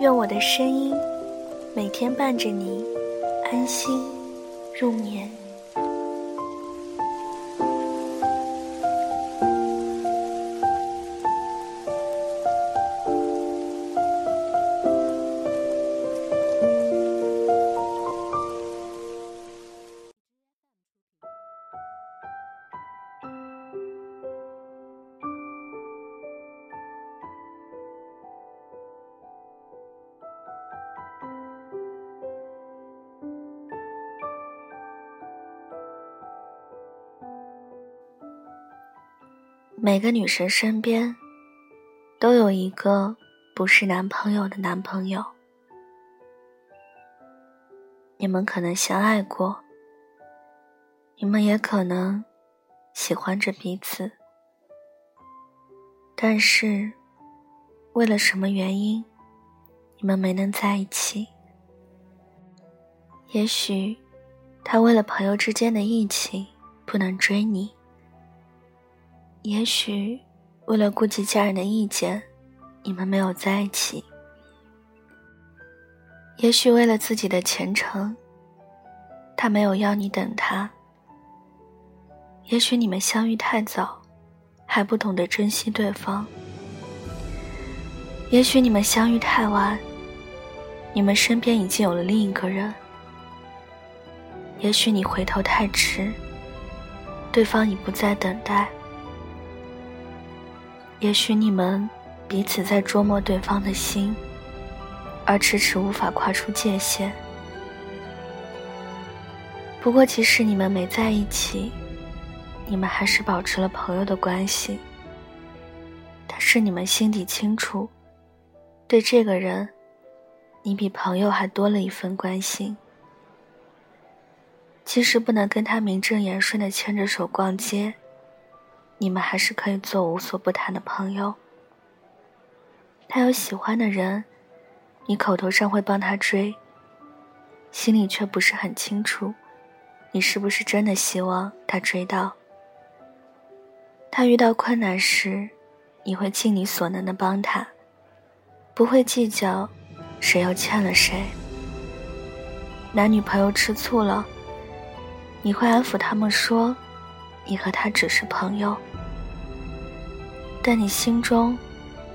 愿我的声音每天伴着你安心入眠。每个女生身边，都有一个不是男朋友的男朋友。你们可能相爱过，你们也可能喜欢着彼此，但是为了什么原因，你们没能在一起？也许他为了朋友之间的义气，不能追你。也许，为了顾及家人的意见，你们没有在一起；也许为了自己的前程，他没有要你等他；也许你们相遇太早，还不懂得珍惜对方；也许你们相遇太晚，你们身边已经有了另一个人；也许你回头太迟，对方已不再等待。也许你们彼此在琢磨对方的心，而迟迟无法跨出界限。不过，即使你们没在一起，你们还是保持了朋友的关系。但是你们心底清楚，对这个人，你比朋友还多了一份关心。即使不能跟他名正言顺的牵着手逛街。你们还是可以做无所不谈的朋友。他有喜欢的人，你口头上会帮他追，心里却不是很清楚，你是不是真的希望他追到。他遇到困难时，你会尽你所能的帮他，不会计较谁又欠了谁。男女朋友吃醋了，你会安抚他们说，你和他只是朋友。但你心中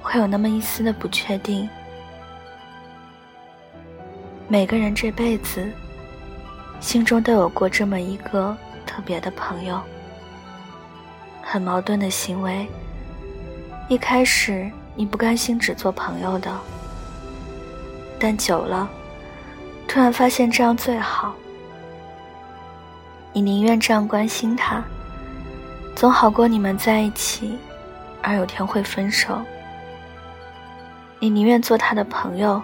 会有那么一丝的不确定。每个人这辈子心中都有过这么一个特别的朋友。很矛盾的行为。一开始你不甘心只做朋友的，但久了，突然发现这样最好。你宁愿这样关心他，总好过你们在一起。而有天会分手，你宁愿做他的朋友，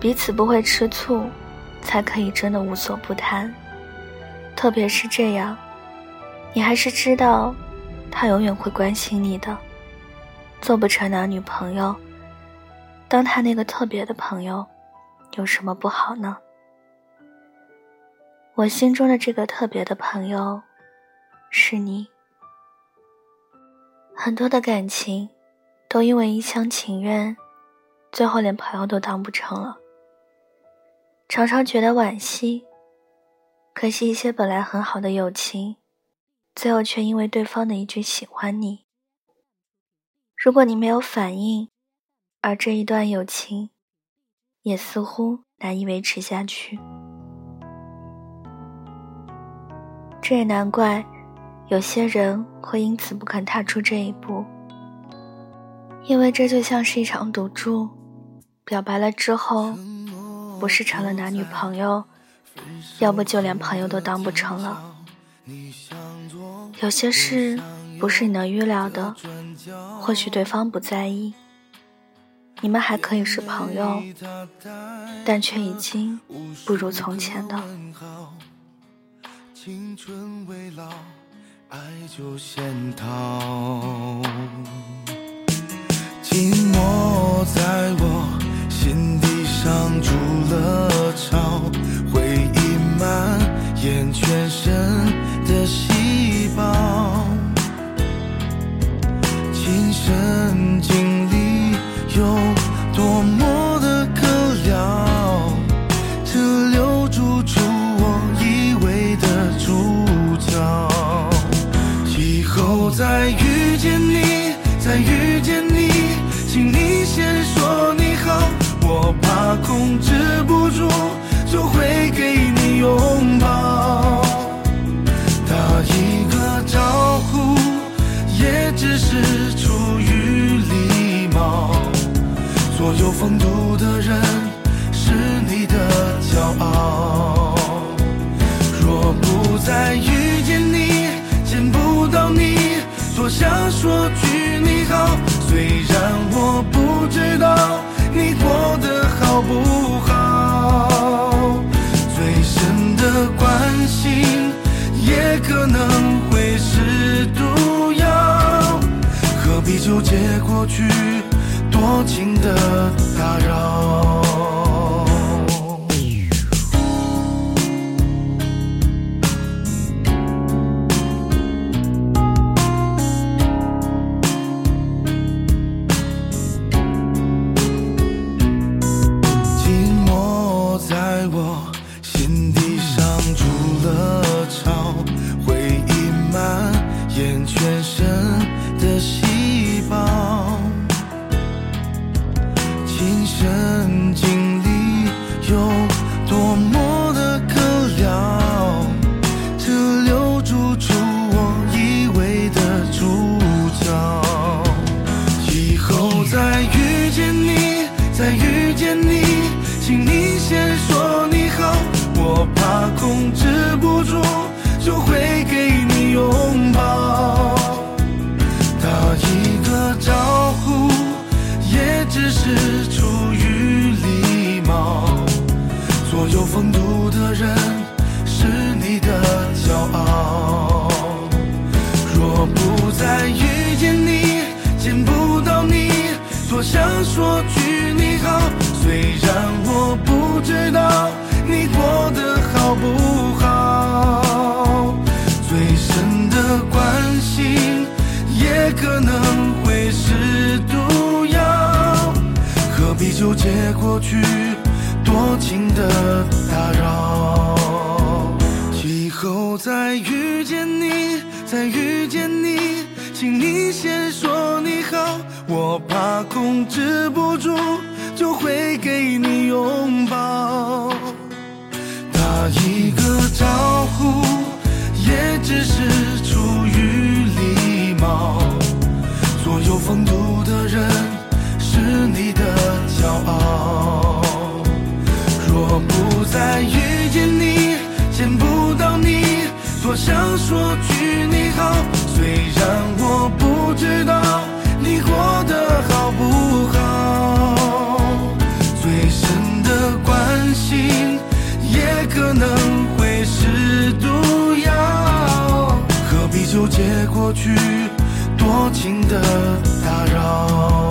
彼此不会吃醋，才可以真的无所不谈。特别是这样，你还是知道，他永远会关心你的。做不成男女朋友，当他那个特别的朋友，有什么不好呢？我心中的这个特别的朋友，是你。很多的感情，都因为一厢情愿，最后连朋友都当不成了。常常觉得惋惜，可惜一些本来很好的友情，最后却因为对方的一句喜欢你，如果你没有反应，而这一段友情，也似乎难以维持下去。这也难怪。有些人会因此不肯踏出这一步，因为这就像是一场赌注。表白了之后，不是成了男女朋友，要不就连朋友都当不成了。有些事不是你能预料的，或许对方不在意，你们还可以是朋友，但却已经不如从前的。青春未老，爱就先逃。多想说句你好。虽然我不知道你过得好不好，最深的关心也可能会是毒药，何必纠结过去，多情的打扰。亲身经历有多么的可聊，只留住出我以为的主角。以后再遇见你，再遇见你，请你先说你好，我怕控制不住。再遇见你，见不到你，多想说句你好，虽然我不知道你过得好不好，最深的关心也可能会是毒药，何必纠结过去多情的打扰？以后再遇见你，再遇见你，请你先说你好。我怕控制不住，就会给你拥抱。打一个招呼，也只是出于礼貌。所有风度的人是你的骄傲。若不再遇见你，见不到你，多想说句你好。虽然我不知道。你过得好不好？最深的关心也可能会是毒药，何必纠结过去多情的打扰？